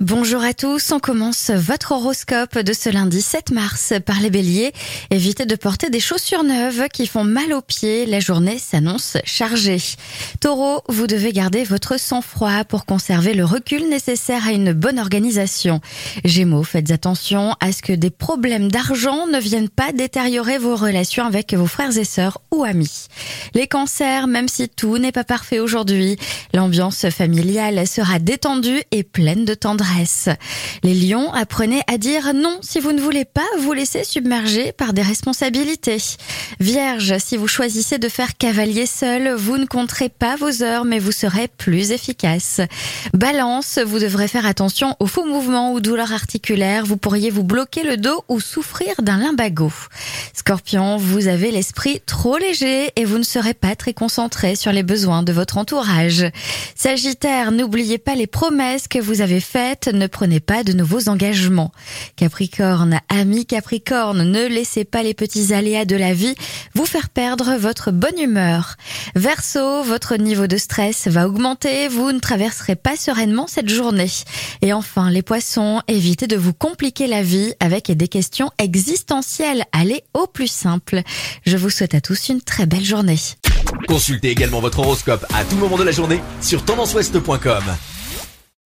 Bonjour à tous, on commence votre horoscope de ce lundi 7 mars par les béliers. Évitez de porter des chaussures neuves qui font mal aux pieds, la journée s'annonce chargée. Taureau, vous devez garder votre sang-froid pour conserver le recul nécessaire à une bonne organisation. Gémeaux, faites attention à ce que des problèmes d'argent ne viennent pas détériorer vos relations avec vos frères et sœurs amis. Les cancers, même si tout n'est pas parfait aujourd'hui, l'ambiance familiale sera détendue et pleine de tendresse. Les lions, apprenez à dire non si vous ne voulez pas vous laisser submerger par des responsabilités. Vierge, si vous choisissez de faire cavalier seul, vous ne compterez pas vos heures, mais vous serez plus efficace. Balance, vous devrez faire attention aux faux mouvements ou douleurs articulaires. Vous pourriez vous bloquer le dos ou souffrir d'un limbago. Scorpion, vous avez l'esprit trop léger et vous ne serez pas très concentré sur les besoins de votre entourage. Sagittaire, n'oubliez pas les promesses que vous avez faites ne prenez pas de nouveaux engagements. Capricorne, ami Capricorne, ne laissez pas les petits aléas de la vie vous faire perdre votre bonne humeur. Verseau, votre niveau de stress va augmenter, vous ne traverserez pas sereinement cette journée. Et enfin, les poissons, évitez de vous compliquer la vie avec des questions existentielles. Allez au plus simple. Je vous souhaite à tous une très belle journée. Consultez également votre horoscope à tout moment de la journée sur tendanceouest.com.